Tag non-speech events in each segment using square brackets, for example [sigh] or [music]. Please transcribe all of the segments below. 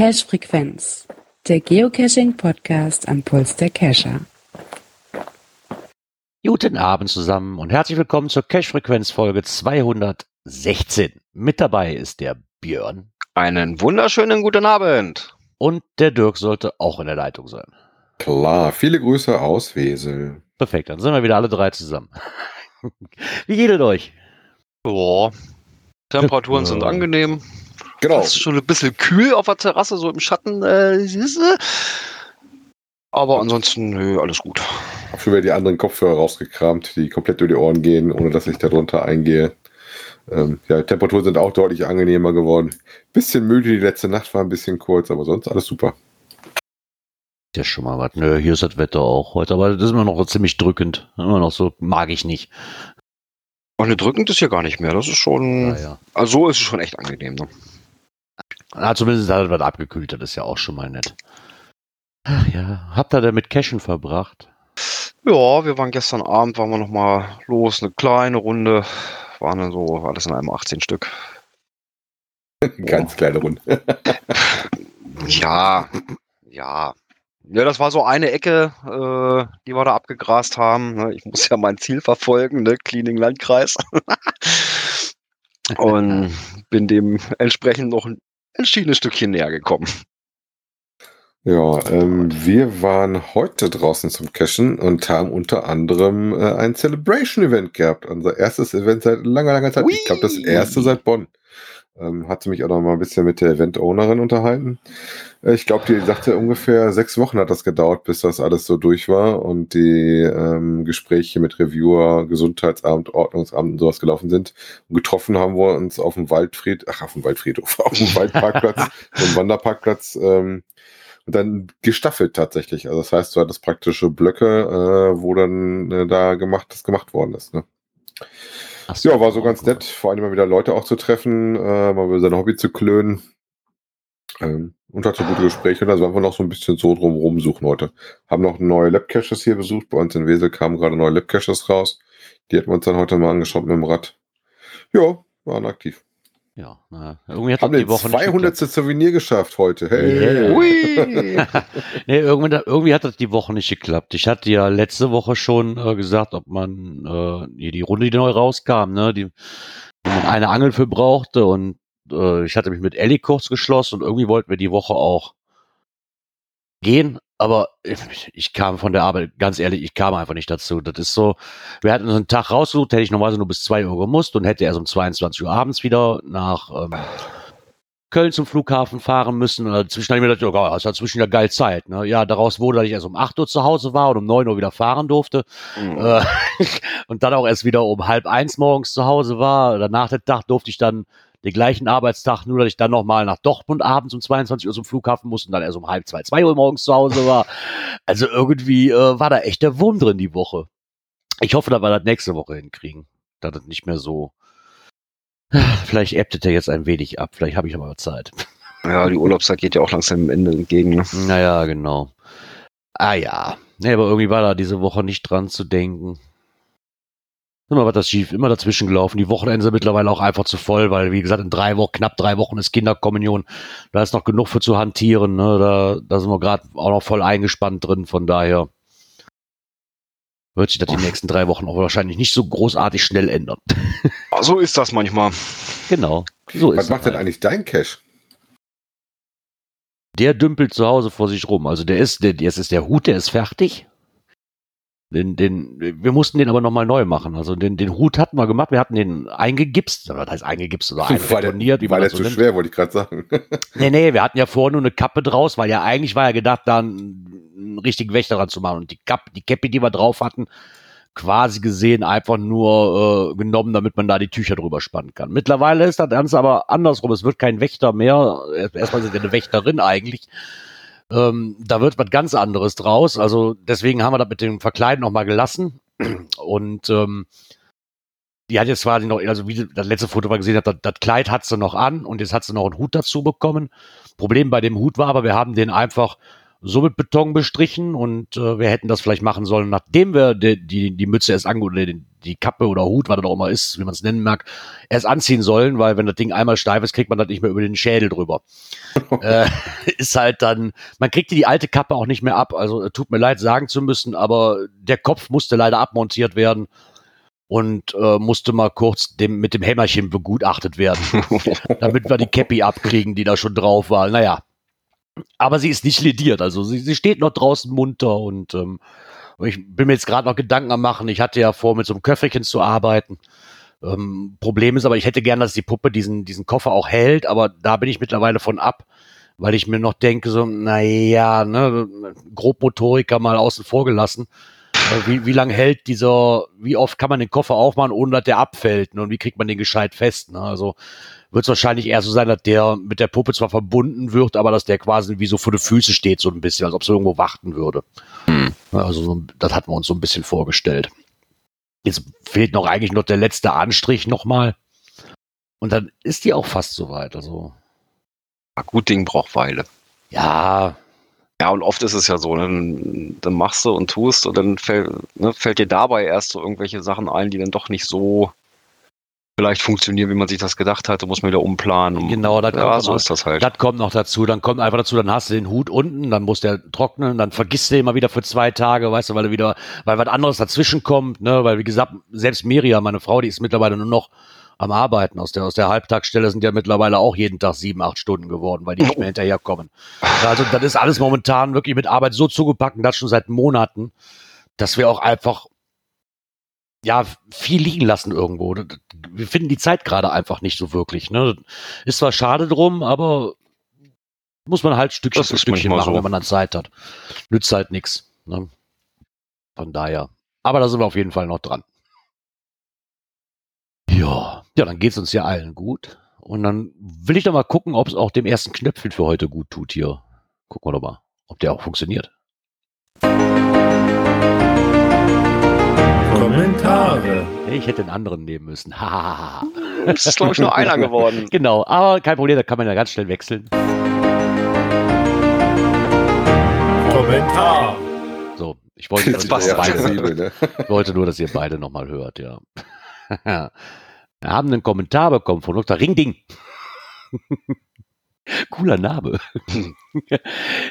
Cache Frequenz, der Geocaching Podcast am Puls der Cacher. Guten Abend zusammen und herzlich willkommen zur Cache Frequenz Folge 216. Mit dabei ist der Björn. Einen wunderschönen guten Abend. Und der Dirk sollte auch in der Leitung sein. Klar, viele Grüße aus Wesel. Perfekt, dann sind wir wieder alle drei zusammen. [laughs] Wie geht es euch? Boah. Temperaturen sind angenehm. Genau. Es ist schon ein bisschen kühl auf der Terrasse, so im Schatten. Äh, aber ansonsten, nö, alles gut. Schon wieder die anderen Kopfhörer rausgekramt, die komplett über die Ohren gehen, ohne dass ich darunter eingehe. Ähm, ja, Temperaturen sind auch deutlich angenehmer geworden. Bisschen müde, die letzte Nacht war ein bisschen kurz, aber sonst alles super. Ja, schon mal was. Nö, hier ist das Wetter auch heute, aber das ist immer noch ziemlich drückend. Immer noch so, mag ich nicht. Ach, ne, drückend ist hier gar nicht mehr. Das ist schon. Naja. Also so ist es schon echt angenehm. Ne? Na, zumindest hat es was abgekühlt, das ist ja auch schon mal nett. Ach ja, habt ihr denn mit Cashen verbracht? Ja, wir waren gestern Abend, waren wir noch mal los, eine kleine Runde. Waren dann so alles in einem 18 Stück. [laughs] Ganz kleine Runde. [laughs] Ja, ja. Ja, das war so eine Ecke, äh, die wir da abgegrast haben. ne? Ich muss ja mein Ziel verfolgen, ne? Cleaning Landkreis. [laughs] Und bin dem entsprechend noch ein entschiedenes Stückchen näher gekommen. Ja, ähm, wir waren heute draußen zum Cashen und haben unter anderem äh, ein Celebration-Event gehabt. Unser erstes Event seit langer, langer Zeit. Ich glaube, das erste seit Bonn. Ähm, hatte mich auch noch mal ein bisschen mit der Event-Ownerin unterhalten. Äh, ich glaube, die sagte, ungefähr sechs Wochen hat das gedauert, bis das alles so durch war und die ähm, Gespräche mit Reviewer, Gesundheitsamt, Ordnungsamt und sowas gelaufen sind. Und getroffen haben wir uns auf dem Waldfried, ach, auf dem Waldfriedhof, [laughs] auf dem Waldparkplatz, [laughs] so einem Wanderparkplatz, ähm, und dann gestaffelt tatsächlich. Also das heißt, du hattest praktische Blöcke, äh, wo dann äh, da gemacht, das gemacht worden ist. Ne? Ach Ja, war so ganz nett, vor allem mal wieder Leute auch zu treffen, äh, mal über sein Hobby zu klönen. Ähm, und hatte gute Gespräche. Und da sind wir noch so ein bisschen so drum rumsuchen heute. Haben noch neue Lab-Caches hier besucht. Bei uns in Wesel kamen gerade neue Lab-Caches raus. Die hatten wir uns dann heute mal angeschaut mit dem Rad. Ja, waren aktiv. Ja, na, irgendwie hat Haben die Woche nicht 200. Souvenir geschafft heute. Hey. Yeah. [laughs] Nee, irgendwie, irgendwie hat das die Woche nicht geklappt. Ich hatte ja letzte Woche schon äh, gesagt, ob man äh, hier die Runde, die neu rauskam, ne, die, die man eine Angel für brauchte und äh, ich hatte mich mit Ellie kurz geschlossen und irgendwie wollten wir die Woche auch gehen, aber ich, kam von der Arbeit, ganz ehrlich, ich kam einfach nicht dazu. Das ist so, wir hatten uns einen Tag rausgesucht, hätte ich normalerweise nur bis zwei Uhr gemusst und hätte erst um 22 Uhr abends wieder nach ähm, Köln zum Flughafen fahren müssen. Und dazwischen habe ich mir gedacht, ja, hast ja zwischen ja geil Zeit. Ne? Ja, daraus wurde, dass ich erst um 8 Uhr zu Hause war und um 9 Uhr wieder fahren durfte. Mhm. Äh, [laughs] und dann auch erst wieder um halb eins morgens zu Hause war. Danach der Tag durfte ich dann den gleichen Arbeitstag, nur dass ich dann nochmal nach Dortmund abends um 22 Uhr zum Flughafen musste und dann erst um halb zwei, zwei Uhr morgens zu Hause war. Also irgendwie äh, war da echt der Wurm drin die Woche. Ich hoffe, dass wir das nächste Woche hinkriegen. Da das nicht mehr so. Vielleicht ebbt er jetzt ein wenig ab. Vielleicht habe ich aber Zeit. Ja, die Urlaubszeit geht ja auch langsam dem Ende entgegen. Ne? Naja, genau. Ah ja. Nee, aber irgendwie war da diese Woche nicht dran zu denken. Immer was das schief, immer dazwischen gelaufen. Die Wochenende sind mittlerweile auch einfach zu voll, weil, wie gesagt, in drei Wochen, knapp drei Wochen ist Kinderkommunion. Da ist noch genug für zu hantieren. Ne? Da, da sind wir gerade auch noch voll eingespannt drin. Von daher wird sich das die nächsten drei Wochen auch wahrscheinlich nicht so großartig schnell ändern. [laughs] Ah, So ist das manchmal. genau. So Was ist macht denn halt. eigentlich dein Cache? Der dümpelt zu Hause vor sich rum. Also der ist, der, jetzt ist der Hut, der ist fertig. Den, den, wir mussten den aber nochmal neu machen. Also den, den Hut hatten wir gemacht, wir hatten den eingegipst, was heißt eingegipst oder War der, einbetoniert, war man der so zu nennt. schwer, wollte ich gerade sagen. [laughs] Nee, nee, wir hatten ja vorher nur eine Kappe draus, weil ja eigentlich war ja gedacht, da einen, einen richtigen Wächter dran zu machen. Und die Kappe, die Käppi, die wir drauf hatten, quasi gesehen einfach nur äh, genommen, damit man da die Tücher drüber spannen kann. Mittlerweile ist das Ganze aber andersrum. Es wird kein Wächter mehr. Erst- Erstmal sind wir eine Wächterin eigentlich. Ähm, da wird was ganz anderes draus. Also deswegen haben wir das mit dem Verkleiden noch mal gelassen. Und ähm, die hat jetzt quasi noch, also wie das letzte Foto war gesehen hat, das, das Kleid hat sie noch an und jetzt hat sie noch einen Hut dazu bekommen. Problem bei dem Hut war aber, wir haben den einfach so mit Beton bestrichen und äh, wir hätten das vielleicht machen sollen, nachdem wir die, die, die Mütze erst ange oder die, die Kappe oder Hut, was das auch immer ist, wie man es nennen mag, erst anziehen sollen, weil wenn das Ding einmal steif ist, kriegt man das nicht mehr über den Schädel drüber. [laughs] äh, ist halt dann, man kriegt die alte Kappe auch nicht mehr ab. Also äh, tut mir leid, sagen zu müssen, aber der Kopf musste leider abmontiert werden und äh, musste mal kurz dem, mit dem Hämmerchen begutachtet werden, [laughs] damit wir die Cappy abkriegen, die da schon drauf war. Naja, aber sie ist nicht lediert. Also sie, sie steht noch draußen munter und ähm, ich bin mir jetzt gerade noch Gedanken am machen. Ich hatte ja vor, mit so einem Köfferchen zu arbeiten. Ähm, Problem ist aber, ich hätte gern, dass die Puppe diesen, diesen Koffer auch hält, aber da bin ich mittlerweile von ab, weil ich mir noch denke, so, naja, ne, Grobmotoriker mal außen vor gelassen. Äh, wie, wie lange hält dieser, wie oft kann man den Koffer aufmachen, ohne dass der abfällt? Ne? Und wie kriegt man den gescheit fest? Ne? Also wird es wahrscheinlich eher so sein, dass der mit der Puppe zwar verbunden wird, aber dass der quasi wie so vor den Füßen steht, so ein bisschen, als ob es irgendwo warten würde. Hm. Also das hatten wir uns so ein bisschen vorgestellt. Jetzt fehlt noch eigentlich noch der letzte Anstrich nochmal. Und dann ist die auch fast soweit. Also. Ja, gut Ding braucht Weile. Ja. Ja, und oft ist es ja so, ne? dann, dann machst du und tust und dann fällt, ne, fällt dir dabei erst so irgendwelche Sachen ein, die dann doch nicht so vielleicht funktionieren, wie man sich das gedacht hatte, muss man wieder umplanen. Genau, das ja, so noch, ist das halt. Das kommt noch dazu. Dann kommt einfach dazu, dann hast du den Hut unten, dann muss der trocknen, dann vergisst du ihn mal wieder für zwei Tage, weißt du, weil du wieder, weil was anderes dazwischen kommt, ne, weil wie gesagt, selbst Miriam, meine Frau, die ist mittlerweile nur noch am Arbeiten. Aus der, aus der Halbtagsstelle sind ja mittlerweile auch jeden Tag sieben, acht Stunden geworden, weil die nicht mehr [laughs] hinterherkommen. Also das ist alles momentan wirklich mit Arbeit so zugepackt, das schon seit Monaten, dass wir auch einfach ja, viel liegen lassen irgendwo. Wir finden die Zeit gerade einfach nicht so wirklich. Ne? Ist zwar schade drum, aber muss man halt Stückchen für Stückchen machen, so. wenn man dann Zeit hat. Nützt halt nichts. Ne? Von daher. Aber da sind wir auf jeden Fall noch dran. Ja, ja, dann geht's uns ja allen gut. Und dann will ich doch mal gucken, ob es auch dem ersten Knöpfchen für heute gut tut hier. Gucken wir doch mal, ob der auch funktioniert. Kommentare. Ich hätte einen anderen nehmen müssen. [laughs] das ist, glaube ich, nur einer geworden. [laughs] Genau, aber kein Problem, da kann man ja ganz schnell wechseln. Kommentar. So, ich wollte, nur, dass ihr beide, ne? [laughs] ich wollte nur, dass ihr beide nochmal hört, ja. Wir haben einen Kommentar bekommen von Dr. Ringding. Cooler Name. [laughs]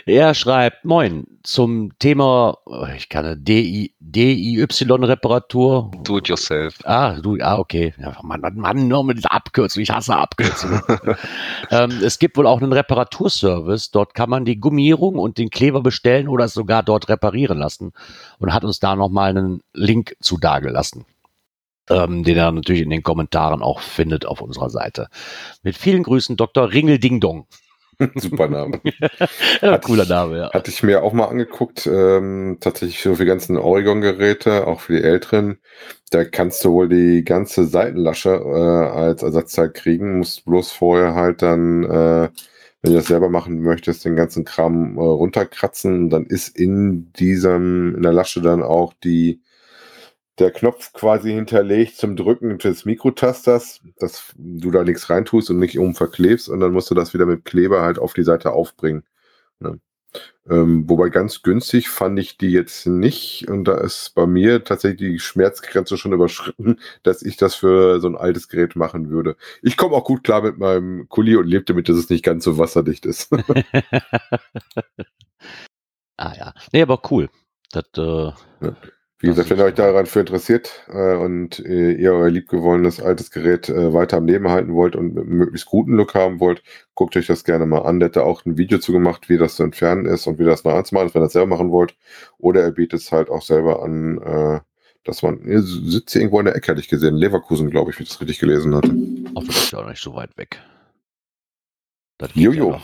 er schreibt, moin, zum Thema, oh, ich kann DIY-Reparatur. Do it yourself. Ah, du, ah, okay. Ja, Mann, Mann, Mann, nur mit dieser Abkürzung. Ich hasse Abkürzungen. [laughs] ähm, es gibt wohl auch einen Reparaturservice. Dort kann man die Gummierung und den Kleber bestellen oder es sogar dort reparieren lassen und hat uns da nochmal einen Link zu dagelassen ähm, den er natürlich in den Kommentaren auch findet auf unserer Seite. Mit vielen Grüßen, Dr. Ringel Ding Dong. [laughs] Super Name. [laughs] ja, cooler Name, ja. Hatte ich mir auch mal angeguckt, ähm, tatsächlich für die ganzen Oregon-Geräte, auch für die älteren. Da kannst du wohl die ganze Seitenlasche äh, als Ersatzteil kriegen, musst bloß vorher halt dann, äh, wenn du das selber machen möchtest, den ganzen Kram äh, runterkratzen. Dann ist in diesem, in der Lasche dann auch die der Knopf quasi hinterlegt zum Drücken des Mikrotasters, dass du da nichts reintust und nicht oben verklebst und dann musst du das wieder mit Kleber halt auf die Seite aufbringen. Ne? Ähm, wobei ganz günstig fand ich die jetzt nicht und da ist bei mir tatsächlich die Schmerzgrenze schon überschritten, [laughs] dass ich das für so ein altes Gerät machen würde. Ich komme auch gut klar mit meinem Kuli und lebe damit, dass es nicht ganz so wasserdicht ist. [laughs] [laughs] ah ja, nee, aber cool. Das, äh, ja. Wie gesagt, wenn ihr euch daran für interessiert äh, und äh, ihr euer liebgewollenes altes Gerät äh, weiter am Leben halten wollt und einen möglichst guten Look haben wollt, guckt euch das gerne mal an. Der hat da auch ein Video zu gemacht, wie das zu entfernen ist und wie das neu anzumachen ist, wenn ihr das selber machen wollt. Oder er bietet es halt auch selber an, äh, dass man, ihr sitzt hier irgendwo in der Ecke, hatte ich gesehen, Leverkusen, glaube ich, wie ich das richtig gelesen hatte. Ach, das ist ja auch nicht so weit weg. Jojo. Ja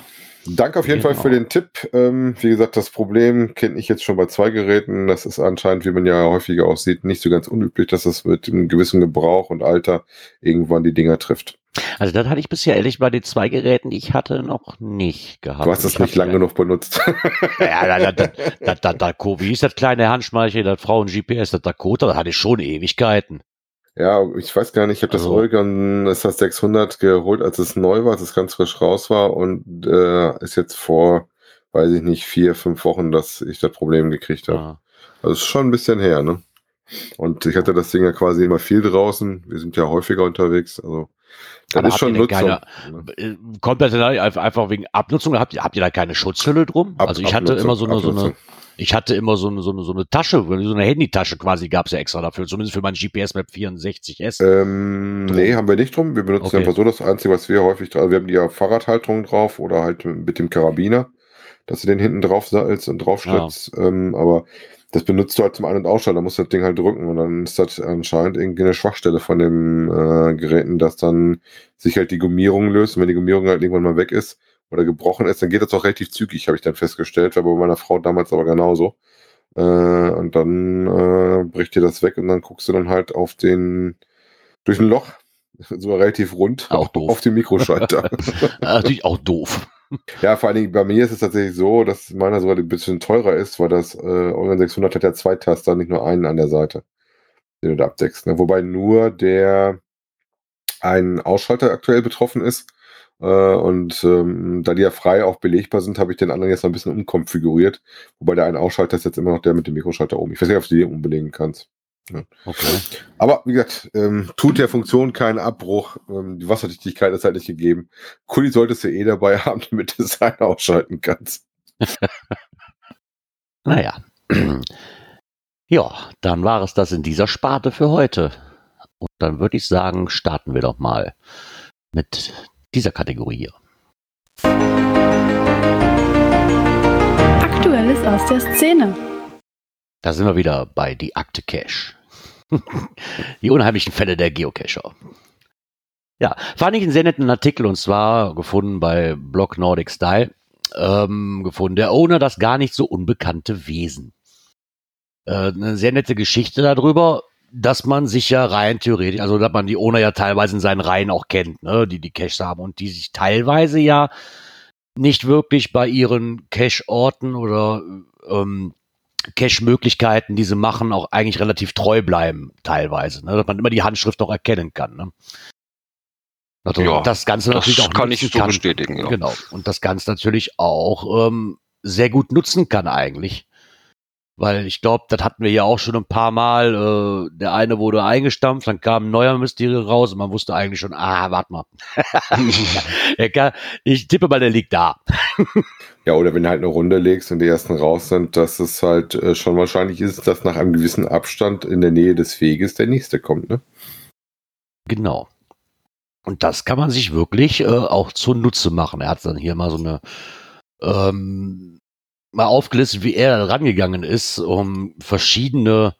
Danke auf jeden genau. Fall für den Tipp. Ähm, wie gesagt, das Problem kenne ich jetzt schon bei zwei Geräten. Das ist anscheinend, wie man ja häufiger auch sieht, nicht so ganz unüblich, dass es mit einem gewissen Gebrauch und Alter irgendwann die Dinger trifft. Also das hatte ich bisher ehrlich bei den zwei Geräten, die ich hatte, noch nicht gehabt. Du hast es nicht lange genug benutzt. [laughs] ja, da, da, da, da, da, wie ist das kleine Handschmeichel, das Frauen-GPS, das Dakota, das hatte ich schon Ewigkeiten. Ja, ich weiß gar nicht, ich habe das also, Oregon das 600 geholt, als es neu war, als es ganz frisch raus war und äh, ist jetzt vor, weiß ich nicht, vier, fünf Wochen, dass ich das Problem gekriegt habe. Ja. Also ist schon ein bisschen her, ne? Und ich hatte das Ding ja quasi immer viel draußen. Wir sind ja häufiger unterwegs. Also das Aber ist schon Nutzung. keine- Äh, Kommt das denn einfach wegen Abnutzung? Habt ihr, habt ihr da keine Schutzhülle drum? Ab- also ich hatte Abnutzung, immer so eine, so eine. Ich hatte immer so eine, so eine, so eine Tasche, so eine Handytasche quasi gab's ja extra dafür, zumindest für mein GPS Map 64S. Ähm, Drum. nee, haben wir nicht drum. Wir benutzen Okay. einfach so das Einzige, was wir häufig dra- also wir haben die ja Fahrradhalterung drauf oder halt mit dem Karabiner, dass du den hinten drauf sattelst und draufschnittst. Ähm, aber das benutzt du halt zum Ein- und Ausschalten. Da musst du das Ding halt drücken und dann ist das anscheinend irgendwie eine Schwachstelle von dem äh, Geräten, dass dann sich halt die Gummierung löst. Und wenn die Gummierung halt irgendwann mal weg ist oder gebrochen ist, dann geht das auch relativ zügig, habe ich dann festgestellt. War bei meiner Frau damals aber genauso. Äh, und dann äh, bricht dir das weg und dann guckst du dann halt auf den durch ein Loch, [laughs] so relativ rund, Auch doof. auf den Mikroschalter. [laughs] Natürlich auch doof. ja, vor allen Dingen bei mir ist es tatsächlich so, dass meiner sogar ein bisschen teurer ist, weil das äh, Organ 600 hat ja zwei Taster, nicht nur einen an der Seite, den du da abdeckst. Ne? Wobei nur der ein Ausschalter aktuell betroffen ist. Äh, und ähm, da die ja frei auch belegbar sind, habe ich den anderen jetzt noch ein bisschen umkonfiguriert. Wobei der eine Ausschalter ist jetzt immer noch der mit dem Mikroschalter oben. Ich weiß nicht, ob du den umbelegen kannst. Okay. Aber wie gesagt, ähm, tut der Funktion keinen Abbruch. Ähm, die Wasserdichtigkeit ist halt nicht gegeben. Kuli solltest du eh dabei [laughs] haben, damit du es halt ausschalten kannst. [laughs] Naja. Ja, dann war es das in dieser Sparte für heute. Und dann würde ich sagen, starten wir doch mal mit dieser Kategorie hier. Aktuelles aus der Szene. Da sind wir wieder bei die Akte Cache. [laughs] die unheimlichen Fälle der Geocacher. Ja, fand ich einen sehr netten Artikel und zwar gefunden bei Blog Nordic Style. Ähm, gefunden. Der Owner, das gar nicht so unbekannte Wesen. Äh, eine sehr nette Geschichte darüber, dass man sich ja rein theoretisch, also dass man die Owner ja teilweise in seinen Reihen auch kennt, ne, die die Caches haben und die sich teilweise ja nicht wirklich bei ihren Cache-Orten oder ähm, Cache-Möglichkeiten, die sie machen, auch eigentlich relativ treu bleiben, teilweise. Ne? Dass man immer die Handschrift auch erkennen kann. Ne? Also Ja, das Ganze Das natürlich auch kann ich so kann. bestätigen. Ja. Genau. Und das Ganze natürlich auch ähm, sehr gut nutzen kann eigentlich. Weil ich glaube, das hatten wir ja auch schon ein paar Mal. Äh, der eine wurde eingestampft, dann kam ein neuer Mysterie raus und man wusste eigentlich schon, ah, warte mal. [laughs] Kann, ich tippe mal, der liegt da. Ja, oder wenn du halt eine Runde legst und die ersten raus sind, dass es halt äh, schon wahrscheinlich ist, dass nach einem gewissen Abstand in der Nähe des Weges der nächste kommt, ne? Genau. Und das kann man sich wirklich äh, auch zunutze machen. Er hat dann hier mal so eine ähm, mal aufgelistet, wie er rangegangen ist, um verschiedene,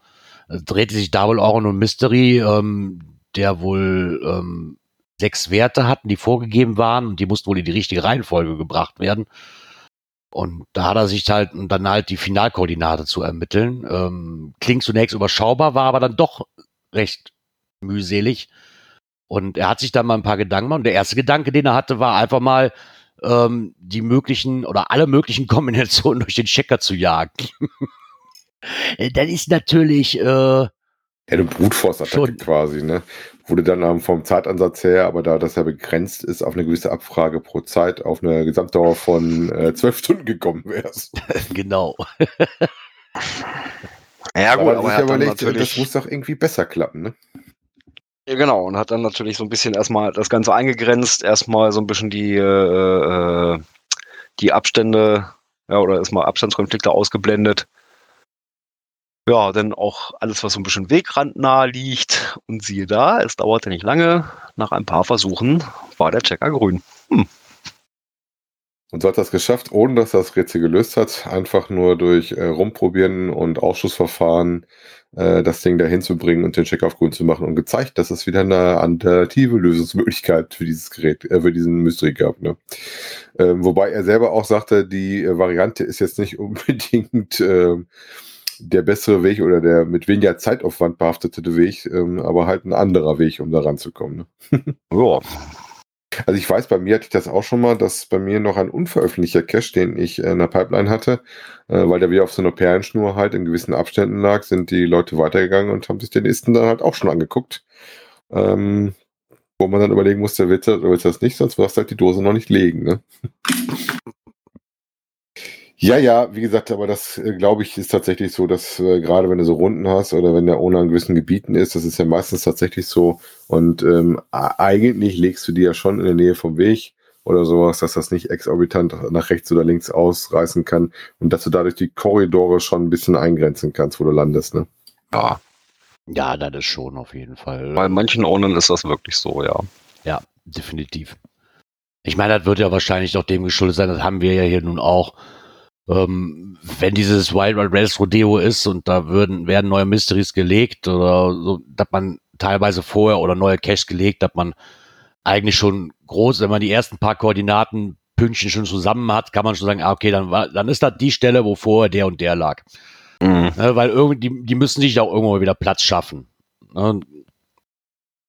äh, drehte sich da wohl ein Mystery, ähm, der wohl ähm, sechs Werte hatten, die vorgegeben waren und die mussten wohl in die richtige Reihenfolge gebracht werden. Und da hat er sich halt und dann halt die Finalkoordinate zu ermitteln. Ähm, klingt zunächst überschaubar, war aber dann doch recht mühselig. Und er hat sich dann mal ein paar Gedanken gemacht. Und der erste Gedanke, den er hatte, war einfach mal ähm, die möglichen oder alle möglichen [laughs] Kombinationen durch den Checker zu jagen. das ist natürlich, äh, Ja, eine Brutforce-Attacke quasi, ne? Wurde dann ähm, vom Zeitansatz her, aber da das ja begrenzt ist, auf eine gewisse Abfrage pro Zeit auf eine Gesamtdauer von äh, zwölf Stunden gekommen wärst. [laughs] genau. Ja, gut, er aber er dann überlegt, das muss doch irgendwie besser klappen, ne? Ja, genau, und hat dann natürlich so ein bisschen erstmal das Ganze eingegrenzt, erstmal so ein bisschen die, äh, äh, die Abstände, ja, oder erstmal Abstandskonflikte ausgeblendet. Ja, dann auch alles, was so ein bisschen wegrandnah liegt. Und siehe da, es dauerte nicht lange. Nach ein paar Versuchen war der Checker grün. Und so hat das geschafft, ohne dass er das Rätsel gelöst hat, einfach nur durch äh, Rumprobieren und Ausschussverfahren äh, das Ding dahin zu bringen und den Check auf grün zu machen und gezeigt, dass es wieder eine alternative Lösungsmöglichkeit für dieses Gerät, äh, für diesen Mystery gab. Ne? Ähm, wobei er selber auch sagte, die äh, Variante ist jetzt nicht [laughs] unbedingt äh, der bessere Weg oder der mit weniger Zeitaufwand behaftete Weg, ähm, aber halt ein anderer Weg, um da ranzukommen. Ne? [laughs] Ja, Also ich weiß, bei mir hatte ich das auch schon mal, dass bei mir noch ein unveröffentlichter Cache, den ich in der Pipeline hatte, äh, weil der wieder auf so einer Perlenschnur halt in gewissen Abständen lag, sind die Leute weitergegangen und haben sich den nächsten dann halt auch schon angeguckt. Ähm, wo man dann überlegen musste, willst du willst du das nicht, sonst wirst du halt die Dose noch nicht legen. Ne? Ja, ja, wie gesagt, aber das äh, glaube ich ist tatsächlich so, dass äh, gerade wenn du so Runden hast oder wenn der ohne an gewissen Gebieten ist, das ist ja meistens tatsächlich so. Und ähm, eigentlich legst du die ja schon in der Nähe vom Weg oder sowas, dass das nicht exorbitant nach rechts oder links ausreißen kann und dass du dadurch die Korridore schon ein bisschen eingrenzen kannst, wo du landest, ne? Ja, Ja, das ist schon auf jeden Fall. bei manchen Ownern ist das wirklich so, ja. Ja, definitiv. Ich meine, das wird ja wahrscheinlich doch dem geschuldet sein, das haben wir ja hier nun auch. Ähm, wenn dieses Wild Wild West Rodeo ist und da würden, werden neue Mysteries gelegt oder so, dass man teilweise vorher oder neue Caches gelegt, dass man eigentlich schon groß, wenn man die ersten paar Koordinaten Pünktchen schon zusammen hat, kann man schon sagen, ah, okay, dann war, dann ist das die Stelle, wo vorher der und der lag. Mhm. Ne, weil irgendwie, die, die müssen sich auch irgendwo wieder Platz schaffen. Ne?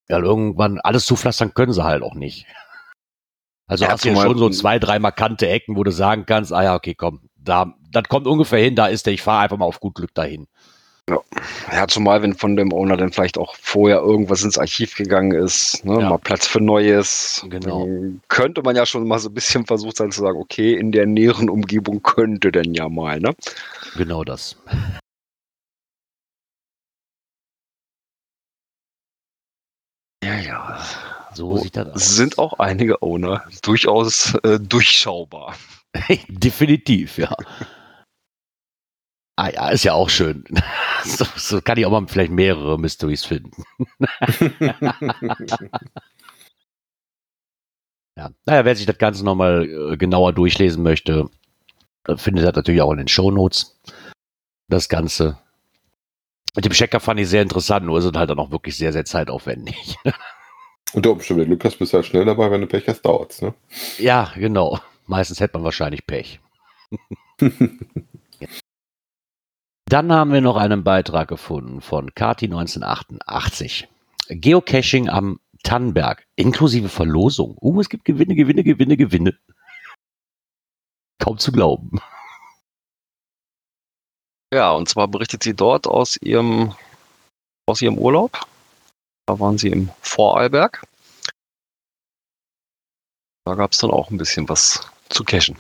Weil irgendwann alles zupflastern können sie halt auch nicht. Also Ja, hast du ja schon so zwei, drei markante Ecken, wo du sagen kannst, ah ja, okay, komm, da, das kommt ungefähr hin, da ist der, ich fahre einfach mal auf gut Glück dahin. Ja, zumal wenn von dem Owner dann vielleicht auch vorher irgendwas ins Archiv gegangen ist, ne, Ja. mal Platz für Neues. Genau. Könnte man ja schon mal so ein bisschen versucht sein zu sagen, okay, in der näheren Umgebung könnte denn ja mal, ne? Genau das. Ja, ja. So Oh, sieht das aus. Es sind auch einige Owner durchaus äh, durchschaubar. [laughs] Definitiv, ja. Ah ja, ist ja auch schön. [laughs] So, so kann ich auch mal vielleicht mehrere Mysteries finden. [laughs] Ja, naja, wer sich das Ganze nochmal äh, genauer durchlesen möchte, äh, findet das natürlich auch in den Shownotes. Das Ganze. Mit dem Checker fand ich sehr interessant, nur ist es halt dann auch wirklich sehr, sehr zeitaufwendig. Wenn du Glück hast, bist du halt schnell dabei, wenn du Pech hast, dauert's, ne? ja, genau. Meistens hätte man wahrscheinlich Pech. [laughs] Dann haben wir noch einen Beitrag gefunden von Kati 1988. Geocaching am Tannenberg, inklusive Verlosung. Uh, es gibt Gewinne, Gewinne, Gewinne, Gewinne. Kaum zu glauben. Ja, und zwar berichtet sie dort aus ihrem, aus ihrem Urlaub. Da waren sie im Vorarlberg. Da gab es dann auch ein bisschen was zu cashen.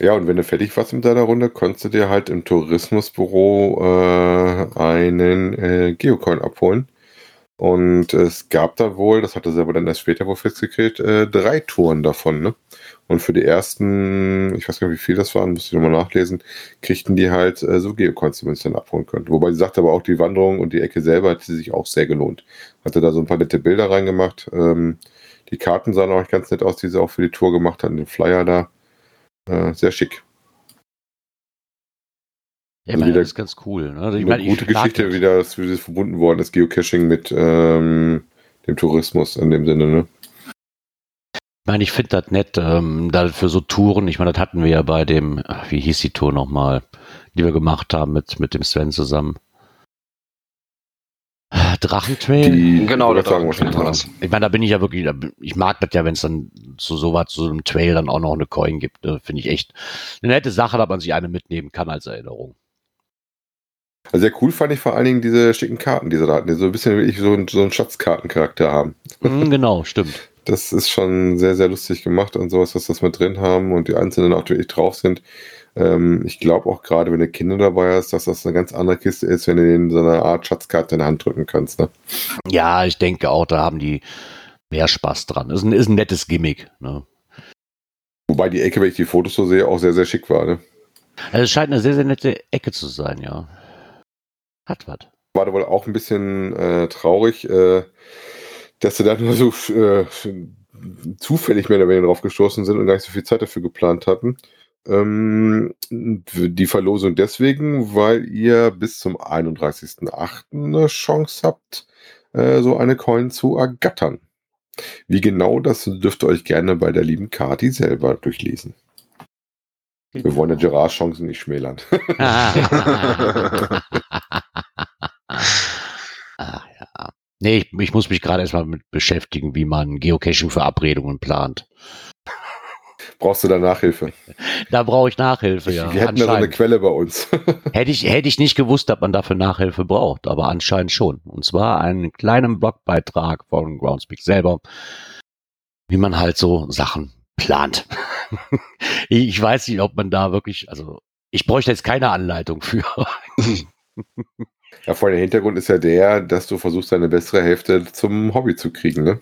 Ja, und wenn du fertig warst mit deiner Runde, konntest du dir halt im Tourismusbüro äh, einen äh, Geocoin abholen. Und es gab da wohl, das hatte selber dann erst später wohl festgekriegt, äh, drei Touren davon, ne? Und für die ersten, ich weiß gar nicht, wie viel das waren, musste ich nochmal nachlesen, kriegten die halt äh, so Geocoins, die man sich dann abholen könnte. Wobei sie sagte aber auch, die Wanderung und die Ecke selber hat sie sich auch sehr gelohnt. Hatte da so ein paar nette Bilder reingemacht. Ähm, die Karten sahen auch ganz nett aus, die sie auch für die Tour gemacht hatten, den Flyer da. Äh, sehr schick. Ja, ich meine, Wieder- das ist ganz cool. Ne? Also Eine meine, gute Geschichte, wie das, wie das verbunden worden ist, Geocaching mit ähm, dem Tourismus in dem Sinne, ne? Ich meine, ich finde das nett, ähm, da für so Touren, ich meine, das hatten wir ja bei dem, ach, wie hieß die Tour nochmal, die wir gemacht haben mit, mit dem Sven zusammen. Drachentrail? Die, Genau, das sagen, wahrscheinlich war das. Ich meine, da bin ich ja wirklich, ich mag das ja, wenn es dann zu sowas, zu so einem Trail dann auch noch eine Coin gibt. Ne? Finde ich echt eine nette Sache, dass man sich eine mitnehmen kann als Erinnerung. Also sehr cool fand ich vor allen Dingen diese schicken Karten, die sie da hatten, die so ein bisschen wirklich so, einen- so einen Schatzkartencharakter haben. Mhm, [laughs] genau, stimmt. Das ist schon sehr, sehr lustig gemacht und sowas, dass das mit drin haben und die einzelnen auch wirklich drauf sind. Ähm, ich glaube auch gerade, wenn du Kinder dabei hast, dass das eine ganz andere Kiste ist, wenn du denen so eine Art Schatzkarte in die Hand drücken kannst. Ne? Ja, ich denke auch, da haben die mehr Spaß dran. Ist ein, ist ein nettes Gimmick. Ne? Wobei die Ecke, wenn ich die Fotos so sehe, auch sehr, sehr schick war. Ne? Also es scheint eine sehr, sehr nette Ecke zu sein, ja. Hat was. war da wohl auch ein bisschen äh, traurig, äh, dass sie da nur [laughs] so äh, zufällig mehr oder weniger drauf gestoßen sind und gar nicht so viel Zeit dafür geplant hatten. Ähm, die Verlosung deswegen, weil ihr bis zum 31.08. eine Chance habt, äh, so eine Coin zu ergattern. Wie genau, das dürft ihr euch gerne bei der lieben Kati selber durchlesen. Wir wollen der Gerard Chancen nicht schmälern. [laughs] [laughs] ah, ja. Nee, ich, ich muss mich gerade erstmal mit beschäftigen, wie man Geocaching-Verabredungen plant. Brauchst du da Nachhilfe? Da brauche ich Nachhilfe, ja. Wir hätten da so eine. Quelle bei uns. [laughs] hätte, ich, hätte ich nicht gewusst, dass man dafür Nachhilfe braucht, aber anscheinend schon. Und zwar einen kleinen Blogbeitrag von Groundspeak selber, wie man halt so Sachen plant. [laughs] ich weiß nicht, ob man da wirklich, also ich bräuchte jetzt keine Anleitung für. [laughs] Ja, vor allem der Hintergrund ist ja der, dass du versuchst, deine bessere Hälfte zum Hobby zu kriegen. Ne?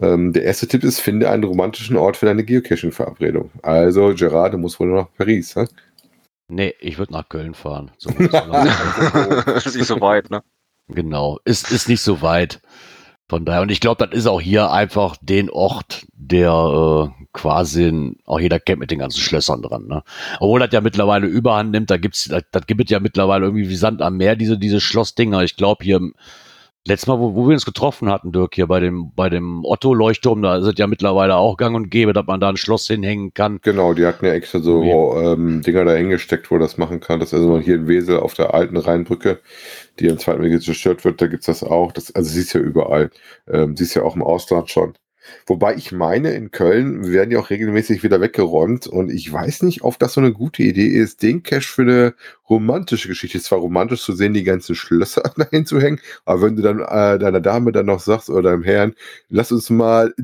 Ähm, der erste Tipp ist, finde einen romantischen Ort für deine Geocaching-Verabredung. Also, Gerard, du musst wohl nur nach Paris. Ne? Nee, ich würde nach Köln fahren. So, [laughs] das [laughs] ist nicht so weit, ne? Genau, ist, ist nicht so weit. Von daher, und ich glaube, das ist auch hier einfach den Ort, der äh, quasi auch jeder kennt mit den ganzen Schlössern dran. Ne? Obwohl das ja mittlerweile Überhand nimmt, da gibt's, das, das gibt es ja mittlerweile irgendwie wie Sand am Meer, diese, diese Schlossdinger. Ich glaube hier Letztes Mal, wo, wo wir uns getroffen hatten, Dirk, hier bei dem, bei dem Otto-Leuchtturm, da ist es ja mittlerweile auch gang und gäbe, dass man da ein Schloss hinhängen kann. Genau, die hatten ja extra so Ja. ähm, Dinger da hingesteckt, wo du das machen kann. Das ist also hier in Wesel auf der alten Rheinbrücke, die im Zweiten Weltkrieg zerstört wird, da gibt's das auch. Das, also siehst ja überall. Ähm, siehst ja auch im Ausland schon. Wobei ich meine, in Köln werden die auch regelmäßig wieder weggeräumt und ich weiß nicht, ob das so eine gute Idee ist, den Cache für eine romantische Geschichte, ist zwar romantisch zu sehen, die ganzen Schlösser [laughs] dahin zu hängen, aber wenn du dann äh, deiner Dame dann noch sagst oder deinem Herrn, lass uns mal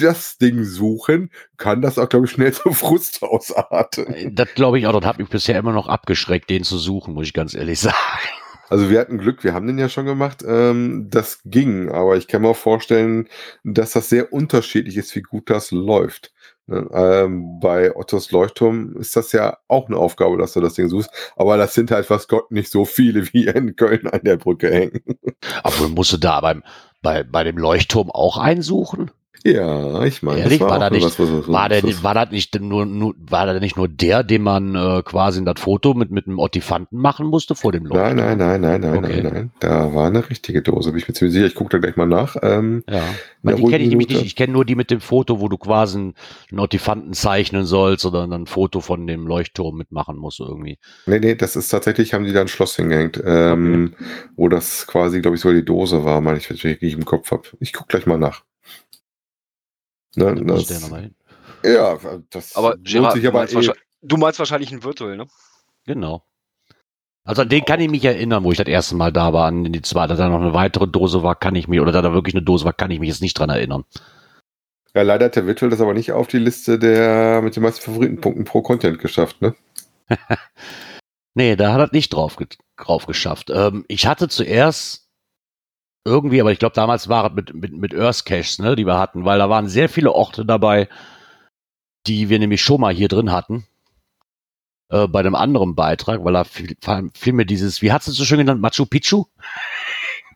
das Ding suchen, kann das auch, glaube ich, schnell [laughs] zu Frust ausarten. Das glaube ich auch, das hat mich bisher immer noch abgeschreckt, den zu suchen, muss ich ganz ehrlich [laughs] sagen. Also wir hatten Glück, wir haben den ja schon gemacht. Ähm, das ging, aber ich kann mir auch vorstellen, dass das sehr unterschiedlich ist, wie gut das läuft. Ne? Ähm, bei Ottos Leuchtturm ist das ja auch eine Aufgabe, dass du das Ding suchst, aber das sind halt was Gott nicht so viele, wie in Köln an der Brücke hängen. Obwohl musst du da beim, bei, bei dem Leuchtturm auch einsuchen? Ja, ich meine, Ehrlich, war auch da nicht- was, was, was, War, der, war das nicht nur, nur, war das nicht nur der, den man äh, quasi in das Foto mit, mit einem Ottifanten machen musste vor dem Nein, nein, nein, nein, nein, Okay. nein, nein. Da war eine richtige Dose, bin ich mir ziemlich sicher. Ich gucke da gleich mal nach. Ähm, Ja. Weil die kenne ich nämlich nicht. Ich kenne nur die mit dem Foto, wo du quasi einen Ottifanten zeichnen sollst oder ein Foto von dem Leuchtturm mitmachen musst irgendwie. Nee, nee, das ist tatsächlich, haben die da ein Schloss hingehängt, ähm, wo das quasi, glaube ich, so die Dose war, meine ich, wenn ich richtig im Kopf habe. Ich guck gleich mal nach. Ne, der das, hin. ja, das Aber lohnt Gerard, sich du, aber meinst eh. wahrscheinlich, du meinst wahrscheinlich ein Virtual, ne? Genau. Also an den kann ich mich erinnern, wo ich das erste Mal da war. An die zwei, dass da noch eine weitere Dose war, kann ich mich, oder da da wirklich eine Dose war, kann ich mich jetzt nicht dran erinnern. Ja, leider hat der Virtual das aber nicht auf die Liste der mit den meisten Favoritenpunkten pro Content geschafft, ne? [laughs] Nee, da hat er nicht drauf, drauf geschafft. Ähm, ich hatte zuerst irgendwie, aber ich glaube, damals war es mit, mit, mit Earth Caches, ne, die wir hatten, weil da waren sehr viele Orte dabei, die wir nämlich schon mal hier drin hatten. Äh, bei einem anderen Beitrag, weil da fiel, fiel mir dieses, wie hast du es so schön genannt, Machu Picchu?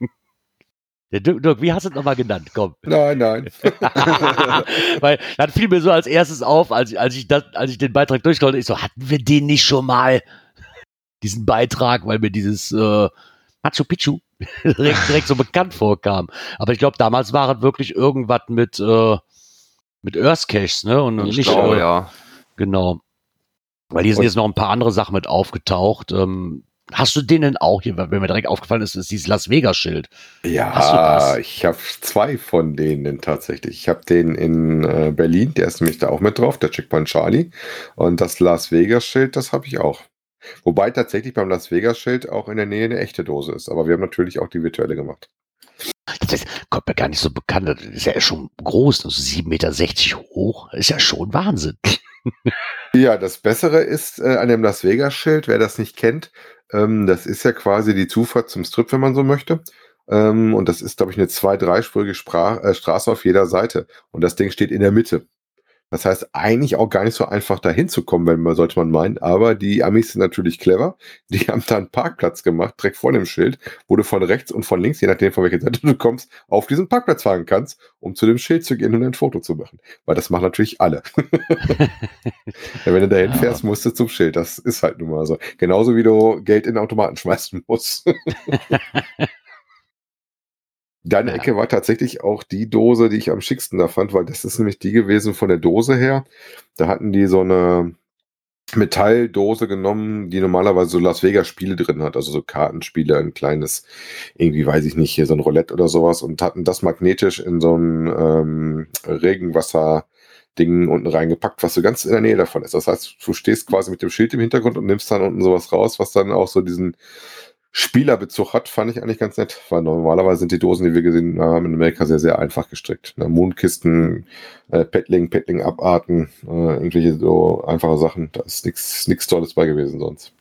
[laughs] Der Dirk, Dirk, wie hast du es nochmal genannt? Komm. Nein, nein. [laughs] Weil dann fiel mir so als erstes auf, als, als, ich, das, als ich den Beitrag durchschaute, ich so, hatten wir den nicht schon mal? [laughs] Diesen Beitrag, weil mir dieses äh, Machu Picchu [laughs] direkt, direkt so bekannt vorkam. Aber ich glaube, damals war es wirklich irgendwas mit, äh, mit Earth Caches, ne? Und Ich nicht, glaube, äh, ja. Genau. Weil hier sind Und- jetzt noch ein paar andere Sachen mit aufgetaucht. Ähm, hast du den denn auch hier, weil mir direkt aufgefallen ist, ist dieses Las Vegas-Schild. Ja, ich habe zwei von denen tatsächlich. Ich habe den in äh, Berlin, der ist nämlich da auch mit drauf, der Checkpoint Charlie. Und das Las Vegas-Schild, das habe ich auch. Wobei tatsächlich beim Las Vegas-Schild auch in der Nähe eine echte Dose ist. Aber wir haben natürlich auch die virtuelle gemacht. Das ist, kommt mir gar nicht so bekannt. Das ist ja schon groß, also 7,60 Meter hoch. Das ist ja schon Wahnsinn. Ja, das Bessere ist äh, an dem Las Vegas-Schild, wer das nicht kennt, ähm, das ist ja quasi die Zufahrt zum Strip, wenn man so möchte. Ähm, und das ist, glaube ich, eine zwei-, dreispurige Spra äh, Straße auf jeder Seite. Und das Ding steht in der Mitte. Das heißt, eigentlich auch gar nicht so einfach dahin zu kommen, wenn man, sollte man meinen. Aber die Amis sind natürlich clever. Die haben da einen Parkplatz gemacht, direkt vor dem Schild, wo du von rechts und von links, je nachdem von welcher Seite du kommst, auf diesen Parkplatz fahren kannst, um zu dem Schild zu gehen und ein Foto zu machen. Weil das machen natürlich alle. [laughs] Ja, wenn du dahin Ja. fährst, musst du zum Schild. Das ist halt nun mal so. Genauso wie du Geld in den Automaten [laughs] schmeißen musst. [laughs] Deine Ja. Ecke war tatsächlich auch die Dose, die ich am schicksten da fand, weil das ist nämlich die gewesen von der Dose her. Da hatten die so eine Metalldose genommen, die normalerweise so Las Vegas Spiele drin hat, also so Kartenspiele, ein kleines, irgendwie weiß ich nicht, hier so ein Roulette oder sowas und hatten das magnetisch in so ein ähm, Regenwasser Ding unten reingepackt, was so ganz in der Nähe davon ist. Das heißt, du stehst quasi mit dem Schild im Hintergrund und nimmst dann unten sowas raus, was dann auch so diesen Spielerbezug hat, fand ich eigentlich ganz nett, weil normalerweise sind die Dosen, die wir gesehen haben, in Amerika sehr, sehr einfach gestrickt. Ne? Mondkisten, äh, Petling, Petling abarten, äh, irgendwelche so einfache Sachen. Da ist nichts Tolles bei gewesen sonst.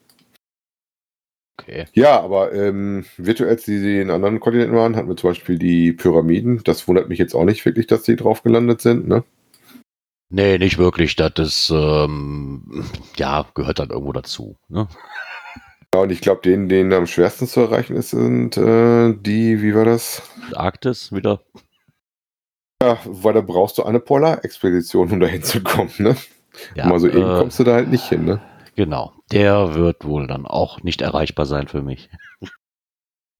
Okay. Ja, aber ähm, virtuell, die, die in anderen Kontinenten waren, hatten wir zum Beispiel die Pyramiden. Das wundert mich jetzt auch nicht wirklich, dass die drauf gelandet sind, ne? Nee, nicht wirklich. Das ist, ähm, ja, gehört dann irgendwo dazu. Ne? Ja, und ich glaube, denen, denen am schwersten zu erreichen ist, sind äh, die, wie war das? Arktis wieder. Ja, weil da brauchst du eine Polarexpedition, um da hinzukommen, ne? Ja, Mal so eben äh, kommst du da halt nicht hin, ne? Genau. Der wird wohl dann auch nicht erreichbar sein für mich. Ich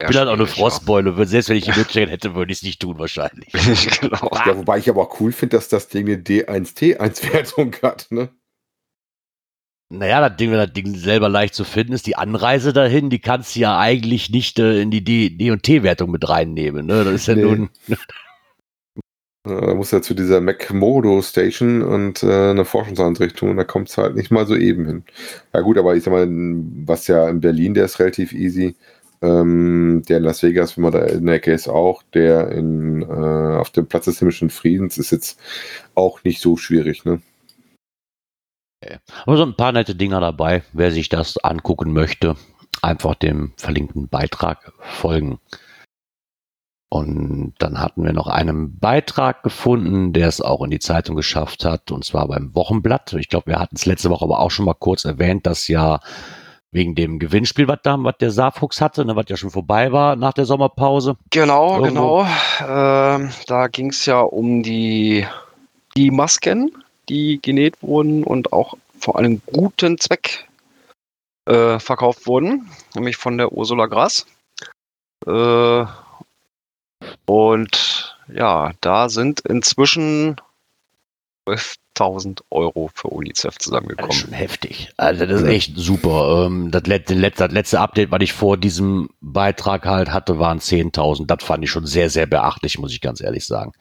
bin halt auch eine ja. Frostbeule. Selbst wenn ich die Möglichkeit hätte, würde ich es nicht tun, wahrscheinlich. [laughs] genau. Ja, wobei ich aber auch cool finde, dass das Ding eine D1T1-Wertung hat, ne? Naja, das Ding, wenn das Ding selber leicht zu finden ist, die Anreise dahin, die kannst du ja eigentlich nicht äh, in die D- D- und T-Wertung mit reinnehmen. Ne? Das ist ja Nee. nun. [laughs] Da muss ja zu dieser McMurdo Station und äh, eine Forschungseinrichtung und da kommt es halt nicht mal so eben hin. Ja gut, aber ich sag mal, was ja in Berlin, der ist relativ easy. Ähm, der in Las Vegas, wenn man da in der Ecke ist, auch. Der in, äh, auf dem Platz des himmlischen Friedens ist jetzt auch nicht so schwierig, ne? Aber so ein paar nette Dinger dabei. Wer sich das angucken möchte, einfach dem verlinkten Beitrag folgen. Und dann hatten wir noch einen Beitrag gefunden, der es auch in die Zeitung geschafft hat, und zwar beim Wochenblatt. Ich glaube, wir hatten es letzte Woche aber auch schon mal kurz erwähnt, dass ja wegen dem Gewinnspiel, was da, was der Saarfuchs hatte, ne, was ja schon vorbei war nach der Sommerpause. Genau, Irgendwo. genau. Ähm, da ging es ja um die, die Masken, die genäht wurden und auch vor einem guten Zweck äh, verkauft wurden, nämlich von der Ursula Gras. Äh, und ja, da sind inzwischen 12.000 Euro für UNICEF Das ist zusammengekommen. schon heftig. Also das ist echt super. Ähm, das, letzte, das letzte Update, was ich vor diesem Beitrag halt hatte, waren 10.000. Das fand ich schon sehr, sehr beachtlich, muss ich ganz ehrlich sagen.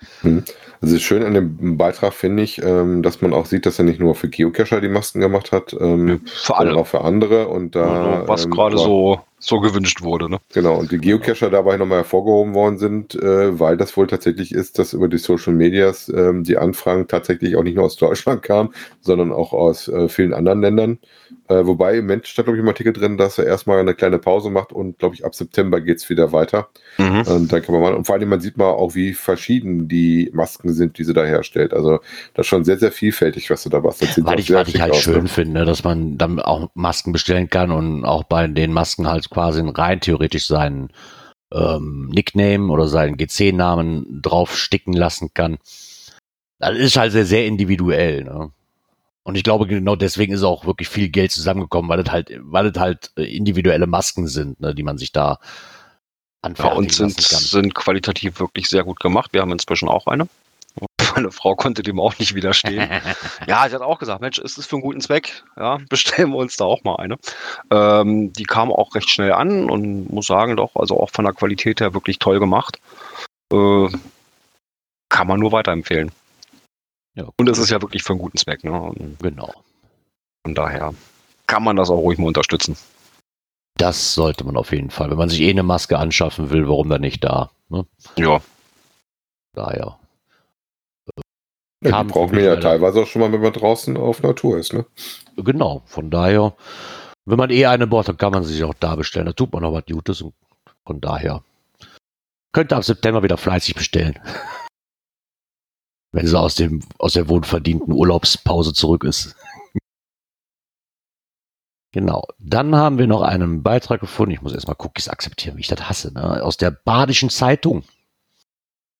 Also schön an dem Beitrag finde ich, ähm, dass man auch sieht, dass er nicht nur für Geocacher die Masken gemacht hat, ähm, Für sondern alle. auch für andere und da Also, was ähm, gerade so, so gewünscht wurde. Ne? Genau, und die Geocacher dabei nochmal hervorgehoben worden sind, äh, weil das wohl tatsächlich ist, dass über die Social Medias ähm, die Anfragen tatsächlich auch nicht nur aus Deutschland kamen, sondern auch aus äh, vielen anderen Ländern. Äh, wobei im Moment stand, glaube ich, im Artikel drin, dass er erstmal eine kleine Pause macht und, glaube ich, ab September geht's wieder weiter. Und dann kann man mal, und vor allem, man sieht mal auch, wie verschieden die Masken sind, die sie da herstellt. Also, das ist schon sehr, sehr vielfältig, was du da Was auch ich, was ich halt aus, schön ne? finde, dass man dann auch Masken bestellen kann und auch bei den Masken halt quasi rein theoretisch seinen ähm, Nickname oder seinen GC-Namen drauf sticken lassen kann. Das ist halt sehr, sehr individuell. Ne? Und ich glaube, genau deswegen ist auch wirklich viel Geld zusammengekommen, weil das halt, weil das halt äh, individuelle Masken sind, ne, die man sich da Ja, anfertigen und sind, sind qualitativ wirklich sehr gut gemacht. Wir haben inzwischen auch eine. [laughs] Meine Frau konnte dem auch nicht widerstehen. [laughs] ja, sie hat auch gesagt, Mensch, ist es für einen guten Zweck? Ja, [laughs] bestellen wir uns da auch mal eine. Ähm, die kam auch recht schnell an und muss sagen, doch, also auch von der Qualität her wirklich toll gemacht. Äh, kann man nur weiterempfehlen. Ja, Und es ist ja wirklich für einen guten Zweck. Ne? Und genau. von daher kann man das auch ruhig mal unterstützen. Das sollte man auf jeden Fall. Wenn man sich eh eine Maske anschaffen will, warum dann nicht da? Ne? Ja, Daher. Ja, Kam die brauchen wir ja teilweise auch schon mal, wenn man draußen auf Natur ist, ne? Genau, von daher, wenn man eh eine braucht, dann kann man sie sich auch da bestellen. Da tut man noch was Gutes und von daher könnte ab September wieder fleißig bestellen. [laughs] Wenn sie aus dem, aus der wohlverdienten Urlaubspause zurück ist. [laughs] Genau. Dann haben wir noch einen Beitrag gefunden. Ich muss erstmal Cookies akzeptieren, wie ich das hasse. Ne? Aus der Badischen Zeitung.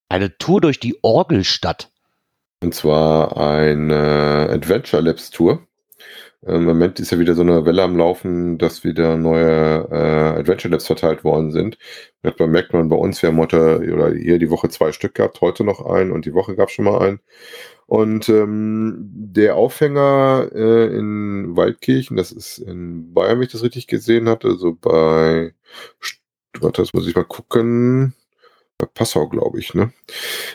Eine Tour durch die Orgelstadt. Und zwar eine Adventure Labs Tour. Im Moment ist ja wieder so eine Welle am Laufen, dass wieder neue äh, Adventure Labs verteilt worden sind. Das merkt man bei uns, wir haben heute oder hier die Woche zwei Stück gehabt, heute noch einen und die Woche gab es schon mal einen. Und ähm, der Aufhänger äh, in Waldkirchen, das ist in Bayern, wenn ich das richtig gesehen hatte, so bei, warte, das muss ich mal gucken. Passau, glaube ich, ne?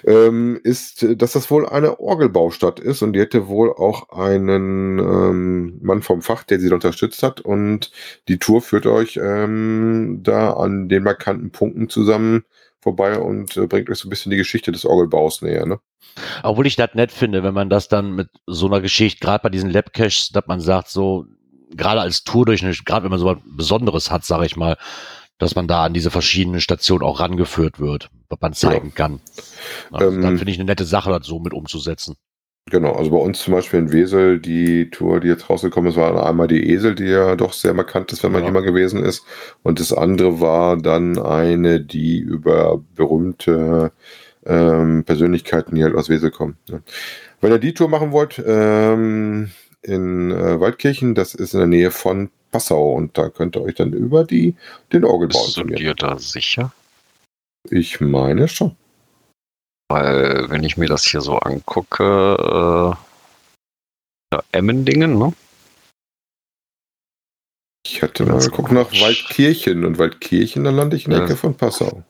Ähm, ist, dass das wohl eine Orgelbaustadt ist und die hätte wohl auch einen ähm, Mann vom Fach, der sie unterstützt hat und die Tour führt euch ähm, da an den markanten Punkten zusammen vorbei und äh, bringt euch so ein bisschen die Geschichte des Orgelbaus näher, ne? Obwohl ich das nett finde, wenn man das dann mit so einer Geschichte, gerade bei diesen Labcaches, dass man sagt, so, gerade als Tour durch gerade wenn man so was Besonderes hat, sage ich mal, dass man da an diese verschiedenen Stationen auch rangeführt wird, was man zeigen ja. kann. Also ähm, dann finde ich eine nette Sache, das so mit umzusetzen. Genau, also bei uns zum Beispiel in Wesel, die Tour, die jetzt rausgekommen ist, war einmal die Esel, die ja doch sehr markant ist, wenn man ja. immer gewesen ist. Und das andere war dann eine, die über berühmte ähm, Persönlichkeiten, die halt aus Wesel kommen. Ne? Wenn ihr die Tour machen wollt, ähm, in äh, Waldkirchen, das ist in der Nähe von Passau und da könnt ihr euch dann über die, den Orgelbau Bist du dir da sicher? Ich meine schon. Weil, wenn ich mir das hier so angucke, äh, ja, Emmendingen, ne? Ich hatte mal geguckt nach Waldkirchen und Waldkirchen, dann lande ich in der Ecke von Passau.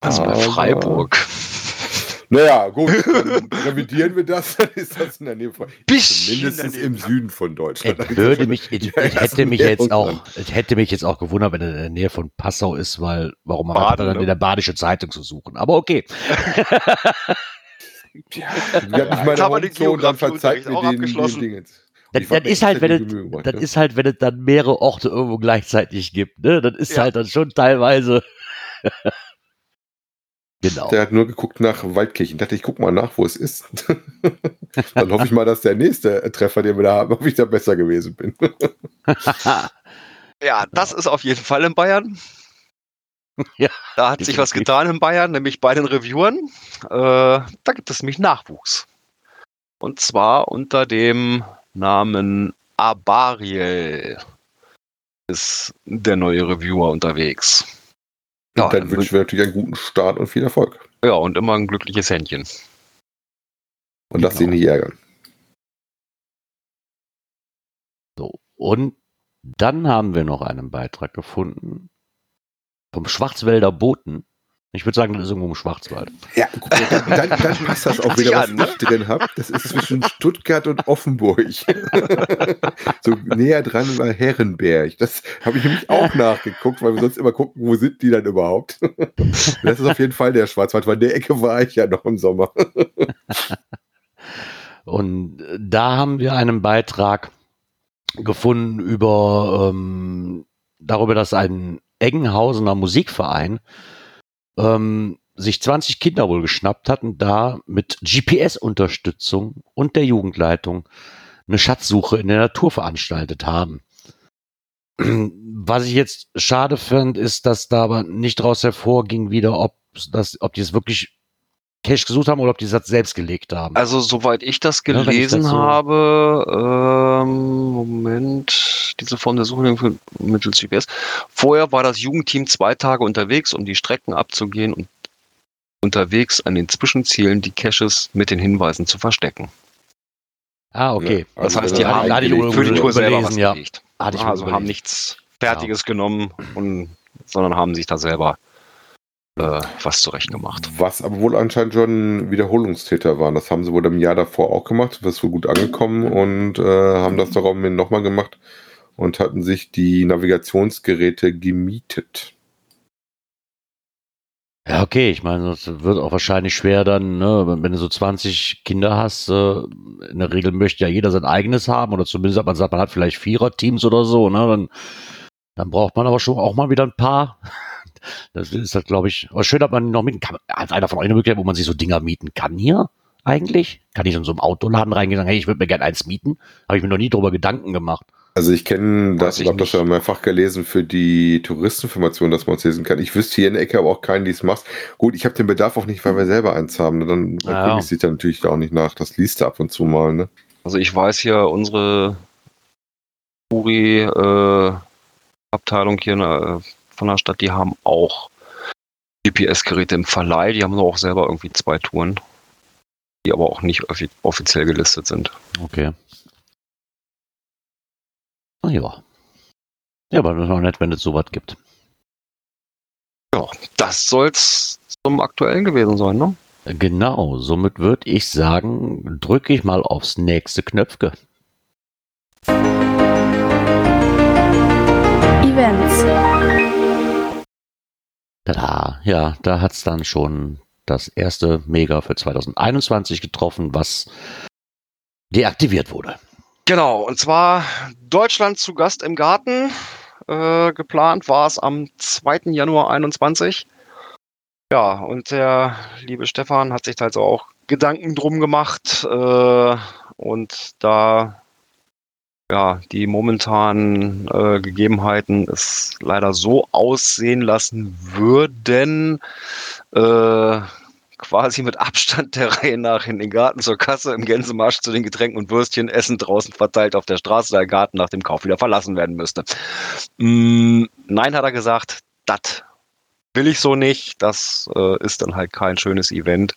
Also bei Freiburg. Naja, gut, dann revidieren wir das, dann ist das in der Nähe von, mindestens im Süden von Deutschland. Es würde mich, [laughs] es, es hätte mich jetzt auch, es hätte mich jetzt auch gewundert, wenn er in der Nähe von Passau ist, weil, warum man dann ne? in der Badische Zeitung zu suchen. Aber okay. ja, ja, ich meine, aber so, dann verzeiht mir den, den Ding jetzt. Das, das ist halt, wenn es, das ist halt, wenn es dann mehrere Orte irgendwo gleichzeitig gibt, ne? Das ist ja. halt dann schon teilweise. [laughs] Genau. Der hat nur geguckt nach Waldkirchen. Ich dachte, ich guck mal nach, wo es ist. [laughs] Dann hoffe ich mal, dass der nächste Treffer, den wir da haben, ob ich da besser gewesen bin. [laughs] ja, das ist auf jeden Fall in Bayern. [laughs] Ja, da hat sich was getan in Bayern, nämlich bei den Reviewern. Äh, da gibt es nämlich Nachwuchs. Und zwar unter dem Namen Abariel ist der neue Reviewer unterwegs. Ja, dann wünschen wir natürlich einen guten Start und viel Erfolg. Ja, und immer ein glückliches Händchen. Und lass genau. ihn nicht ärgern. So, und dann haben wir noch einen Beitrag gefunden vom Schwarzwälder Boten. Ich würde sagen, das ist irgendwo im Schwarzwald. Ja, dann, dann, passt das auch wieder, was ich drin habe. Das ist zwischen Stuttgart und Offenburg. [laughs] so näher dran war Herrenberg. Das habe ich nämlich auch nachgeguckt, weil wir sonst immer gucken, wo sind die dann überhaupt. [laughs] Das ist auf jeden Fall der Schwarzwald, weil in der Ecke war ich ja noch im Sommer. [laughs] Und da haben wir einen Beitrag gefunden über ähm, darüber, dass ein Eggenhausener Musikverein ähm, sich 20 Kinder wohl geschnappt hatten, da mit GPS-Unterstützung und der Jugendleitung eine Schatzsuche in der Natur veranstaltet haben. Was ich jetzt schade fand, ist, dass da aber nicht daraus hervorging, wieder, ob, das, ob die es wirklich Cash gesucht haben oder ob die es selbst gelegt haben. Also, soweit ich das gelesen ja, ich das so habe, ähm, Moment, diese Form der Suche mittels GPS. Vorher war das Jugendteam zwei Tage unterwegs, um die Strecken abzugehen und unterwegs an den Zwischenzielen die Caches mit den Hinweisen zu verstecken. Ah, okay. Ja, also das heißt, die haben für die Tour selber was ja. gelegt. also haben nichts Fertiges ja. genommen und, sondern haben sich da selber äh, was zurecht gemacht. Was aber wohl anscheinend schon Wiederholungstäter waren. Das haben sie wohl im Jahr davor auch gemacht, was wohl gut angekommen und äh, haben das daraufhin nochmal gemacht und hatten sich die Navigationsgeräte gemietet. Ja, okay, ich meine, das wird auch wahrscheinlich schwer dann, ne, wenn du so 20 Kinder hast, äh, in der Regel möchte ja jeder sein eigenes haben oder zumindest hat man sagt, man hat vielleicht Vierer-Teams oder so, ne, dann, dann braucht man aber schon auch mal wieder ein paar. Das ist halt, glaube ich, aber schön, dass man noch mieten kann. Hat einer von euch eine Möglichkeit, wo man sich so Dinger mieten kann hier eigentlich? Kann ich in so einem Autoladen reingehen und sagen, hey, ich würde mir gerne eins mieten? Habe ich mir noch nie drüber Gedanken gemacht. Also ich kenne das, ich habe das schon mehrfach gelesen für die Touristeninformation, dass man es lesen kann. Ich wüsste hier in der Ecke aber auch keinen, die es macht. Gut, ich habe den Bedarf auch nicht, weil wir selber eins haben. Dann, dann ah, gucke ich sich da natürlich auch nicht nach. Das liest du ab und zu mal. Ne? Also ich weiß ja, unsere Puri äh, Abteilung hier äh, von der Stadt, die haben auch GPS-Geräte im Verleih. Die haben auch selber irgendwie zwei Touren, die aber auch nicht offiziell gelistet sind. Okay. Ah ja. Ja, aber das ist auch nett, wenn es sowas gibt. Ja, das soll's zum aktuellen gewesen sein, ne? Genau, somit würde ich sagen, drücke ich mal aufs nächste Knöpfke. Events. Tada, ja, da hat's dann schon das erste Mega für 2021 getroffen, was deaktiviert wurde. Genau, und zwar Deutschland zu Gast im Garten. Äh, geplant war es am 2. Januar 21. Ja, und der liebe Stefan hat sich also auch Gedanken drum gemacht äh, und da ja, die momentanen äh, Gegebenheiten es leider so aussehen lassen würden, äh, quasi mit Abstand der [laughs] Reihe nach in den Garten zur Kasse, im Gänsemarsch zu den Getränken und Würstchen, Essen draußen verteilt auf der Straße, der Garten nach dem Kauf wieder verlassen werden müsste. Mm, nein, hat er gesagt, das will ich so nicht. Das äh, ist dann halt kein schönes Event.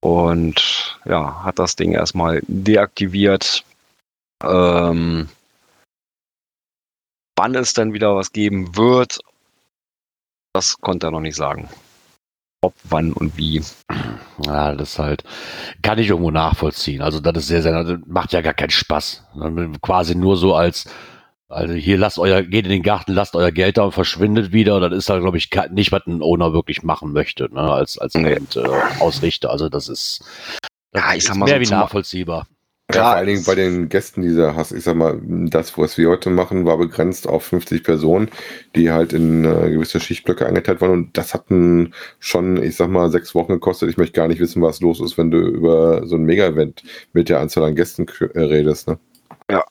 Und ja, hat das Ding erstmal deaktiviert. Ähm, wann es dann wieder was geben wird, das konnte er noch nicht sagen. Ob, wann und wie. Ja, das ist halt, kann ich irgendwo nachvollziehen. Also das ist sehr, sehr, das macht ja gar keinen Spaß. Quasi nur so als, also hier lasst euer, geht in den Garten, lasst euer Geld da und verschwindet wieder. Das ist da, glaube ich, nicht, was ein Owner wirklich machen möchte, ne, als, als Nee. Äh, Ausrichter. Also das ist, das Ja, ich ist sag mal mehr so wie nachvollziehbar. Ja, Ja, vor allen Dingen bei den Gästen, die du hast. Ich sag mal, das, was wir heute machen, war begrenzt auf 50 Personen, die halt in äh, gewisse Schichtblöcke eingeteilt waren. Und das hatten schon, ich sag mal, sechs Wochen gekostet. Ich möchte gar nicht wissen, was los ist, wenn du über so ein Mega-Event mit der Anzahl an Gästen äh, redest. Ne? Ja.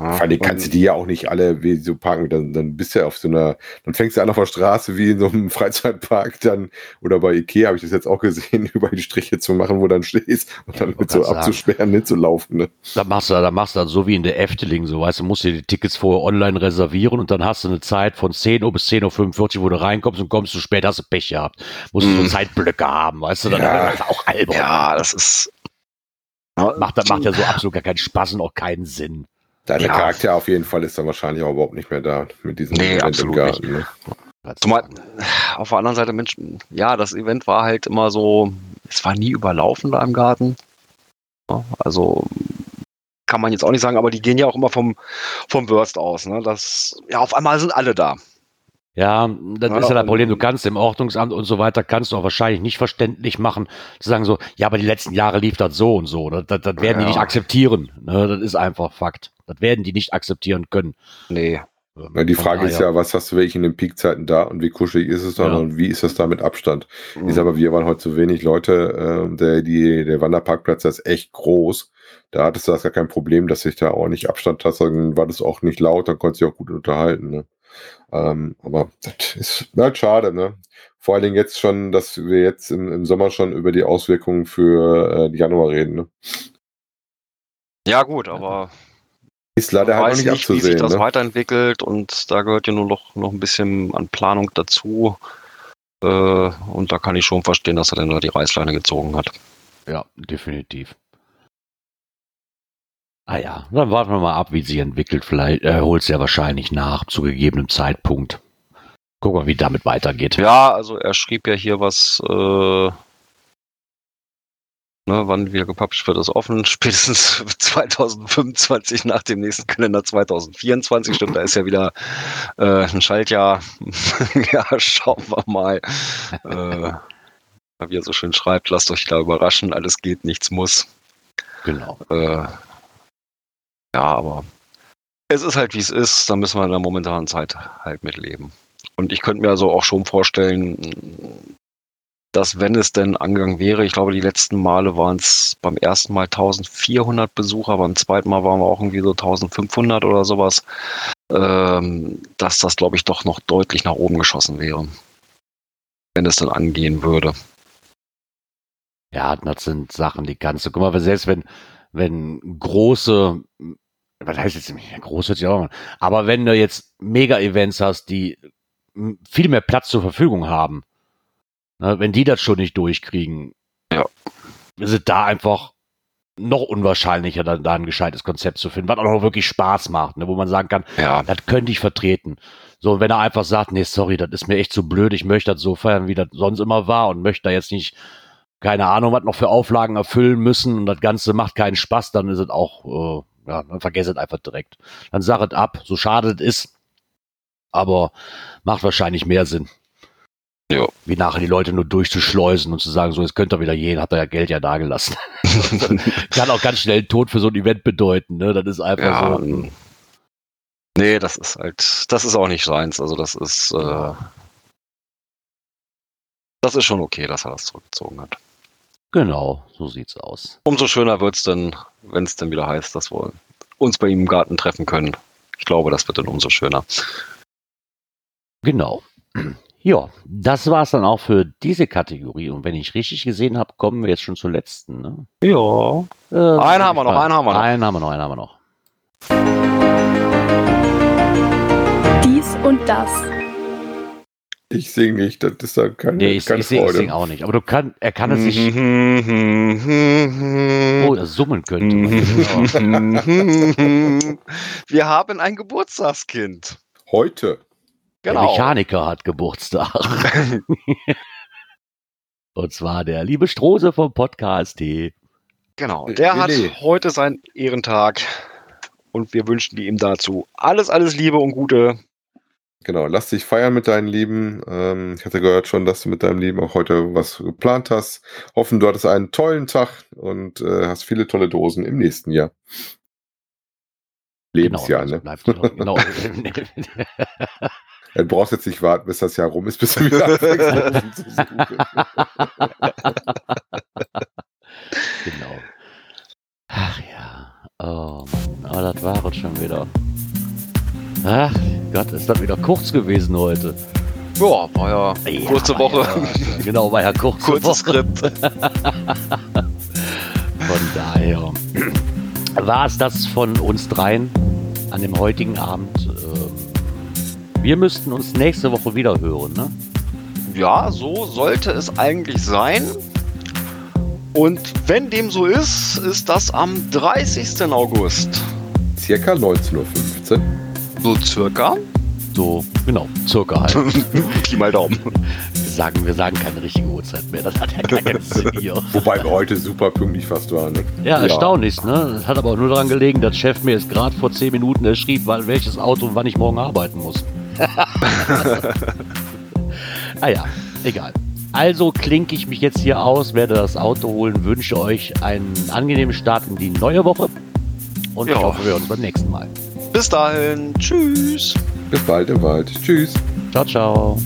Vor allem kannst du die ja auch nicht alle wie so parken. Dann, dann bist du ja auf so einer, dann fängst du an auf der Straße wie in so einem [laughs] Freizeitpark dann oder bei Ikea habe ich das jetzt auch gesehen, [laughs] über die Striche zu machen, wo dann stehst und dann Ich mit so grad abzusperren, hinzulaufen. Ne? Da machst du, da machst du das so wie in der Efteling, so weißt du, musst dir die Tickets vorher online reservieren und dann hast du eine Zeit von 10 Uhr bis 10.45 Uhr, wo du reinkommst und kommst zu spät, hast du Pech gehabt. Musst du so Mhm. Zeitblöcke haben, weißt du, dann Ja. das ist auch albern. Ja, das ist. Ja, Macht, macht ja so absolut gar keinen Spaß und auch keinen Sinn. Dein Ja. Charakter auf jeden Fall ist dann wahrscheinlich auch überhaupt nicht mehr da mit diesem Nee, Event absolut Ne? Zumal, auf der anderen Seite, Mensch, ja, das Event war halt immer so, es war nie überlaufen da im Garten. Also kann man jetzt auch nicht sagen, aber die gehen ja auch immer vom, vom Worst aus. Ne? Das, ja, auf einmal sind alle da. Ja, das Ja, ist ja das Problem. Du kannst im Ordnungsamt und so weiter, kannst du auch wahrscheinlich nicht verständlich machen, zu sagen so, ja, aber die letzten Jahre lief das so und so. Das, das, das werden die Ja. nicht akzeptieren. Ne? Das ist einfach Fakt. Das werden die nicht akzeptieren können. Nee. Ähm, Ja, die Frage ist ja, was hast du wirklich in den Peakzeiten da und wie kuschelig ist es dann Ja. und wie ist das da mit Abstand? Ich sag mal, wir waren heute zu wenig Leute, äh, der, die, der Wanderparkplatz ist echt groß. Da hattest du das gar kein Problem, dass ich da auch nicht Abstand hast, dann war das auch nicht laut, dann konntest du dich auch gut unterhalten. Ne? Ähm, aber das ist halt schade, ne? Vor allen Dingen jetzt schon, dass wir jetzt im, im Sommer schon über die Auswirkungen für äh, die Januar reden. Ne? Ja, gut, aber Ist leider halt nicht nicht, wie sich abzusehen. das Ne? weiterentwickelt und da gehört ja nur noch, noch ein bisschen an Planung dazu. Äh, und da kann ich schon verstehen, dass er dann da die Reißleine gezogen hat. Ja, definitiv. Ah ja, dann warten wir mal ab, wie sich entwickelt. Vielleicht äh, holt es ja wahrscheinlich nach zu gegebenem Zeitpunkt. Gucken wir, wie damit weitergeht. Ja, also er schrieb ja hier was, äh, ne, wann wieder gepublished wird, ist offen. [laughs] Spätestens 2025 nach dem nächsten Kalender 2024. Stimmt, da ist ja wieder äh, ein Schaltjahr. [laughs] ja, schauen wir mal. Äh, wie er so schön schreibt, lasst euch da überraschen, alles geht, nichts muss. Genau. Äh, ja, aber es ist halt wie es ist, da müssen wir in der momentanen Zeit halt mitleben. Und ich könnte mir also auch schon vorstellen, dass wenn es denn angegangen wäre, ich glaube, die letzten Male waren es beim ersten Mal 1400 Besucher, beim zweiten Mal waren wir auch irgendwie so 1500 oder sowas, ähm, dass das, glaube ich, doch noch deutlich nach oben geschossen wäre. Wenn es dann angehen würde. Ja, das sind Sachen, die kannst du. Guck mal, selbst wenn, wenn große, was heißt jetzt groß hört sich auch an, aber wenn du jetzt Mega-Events hast, die viel mehr Platz zur Verfügung haben, ne, wenn die das schon nicht durchkriegen, Ja. ist es da einfach noch unwahrscheinlicher, da, da ein gescheites Konzept zu finden, was auch noch wirklich Spaß macht, ne, wo man sagen kann, Ja, das könnte ich vertreten. So, und wenn er einfach sagt, nee, sorry, das ist mir echt zu blöd, ich möchte das so feiern, wie das sonst immer war und möchte da jetzt nicht, keine Ahnung, was noch für Auflagen erfüllen müssen und das Ganze macht keinen Spaß, dann ist es auch, äh, ja, dann vergesst es einfach direkt. Dann sag es ab, so schade es ist, aber macht wahrscheinlich mehr Sinn. Ja. Wie nachher die Leute nur durchzuschleusen und zu sagen, so, jetzt könnt ihr wieder gehen, hat er ja Geld ja dagelassen. [laughs] Kann auch ganz schnell Tod für so ein Event bedeuten, ne? Das ist einfach ja. so. ähm, Nee, das ist halt, das ist auch nicht seins. Also das ist, äh, das ist schon okay, dass er das zurückgezogen hat. Genau, so sieht's aus. Umso schöner wird's dann, wenn es dann wieder heißt, dass wir uns bei ihm im Garten treffen können. Ich glaube, das wird dann umso schöner. Genau. [clears throat] Ja, das war's dann auch für diese Kategorie. Und wenn ich richtig gesehen habe, kommen wir jetzt schon zur letzten. Ne? Ja. Äh, Einen haben wir noch, einen haben wir noch. Einen haben wir noch, einen haben wir noch. Dies und das. Ich singe nicht, das ist da keine, Nee, ich, keine ich, sing, ich Freude. sing auch nicht. Aber du kann, er kann es sich, [laughs] oh, das summen könnte. [laughs] Wir haben ein Geburtstagskind. Heute. Der Genau. Mechaniker hat Geburtstag. [laughs] Und zwar der liebe Strose vom Podcast T. Genau. Der hat heute seinen Ehrentag. Und wir wünschen ihm dazu alles, alles Liebe und Gute. Genau, lass dich feiern mit deinen Lieben. Ähm, ich hatte gehört schon, dass du mit deinem Lieben auch heute was geplant hast. Hoffen, du hattest einen tollen Tag und äh, hast viele tolle Dosen im nächsten Jahr. Lebensjahr, genau, [laughs] ne? Bleibt genau. genau. Du brauchst jetzt nicht warten, bis das Jahr rum ist, bis du wieder [laughs] [laughs] genau. Ach ja. Oh Mann, aber das war es schon wieder. Ach Gott, ist das wieder kurz gewesen heute. Ja, war ja Ja, kurze war Woche. Ja, [laughs] genau, war ja kurze Kurzes Woche. Skript. [laughs] Von daher war es das von uns dreien an dem heutigen Abend. Ähm, Wir müssten uns nächste Woche wieder hören, ne? Ja, so sollte es eigentlich sein. Und wenn dem so ist, ist das am 30. August. Circa 19.15 Uhr. So circa. So, genau, circa halt. [laughs] Pi mal Daumen. Wir sagen, wir sagen keine richtige Uhrzeit mehr. Das hat ja keinen Sinn [laughs] hier. Wobei wir heute super pünktlich fast waren. Ne? Ja, erstaunlich, ne? Das hat aber auch nur daran gelegen, dass Chef mir jetzt gerade vor 10 Minuten erschrieb, weil welches Auto und wann ich morgen arbeiten muss. [laughs] ah ja, egal. Also klinke ich mich jetzt hier aus, werde das Auto holen, wünsche euch einen angenehmen Start in die neue Woche und Ja. ich hoffe, wir hören uns beim nächsten Mal. Bis dahin. Tschüss. Bis bald im Wald. Tschüss. Ciao, ciao.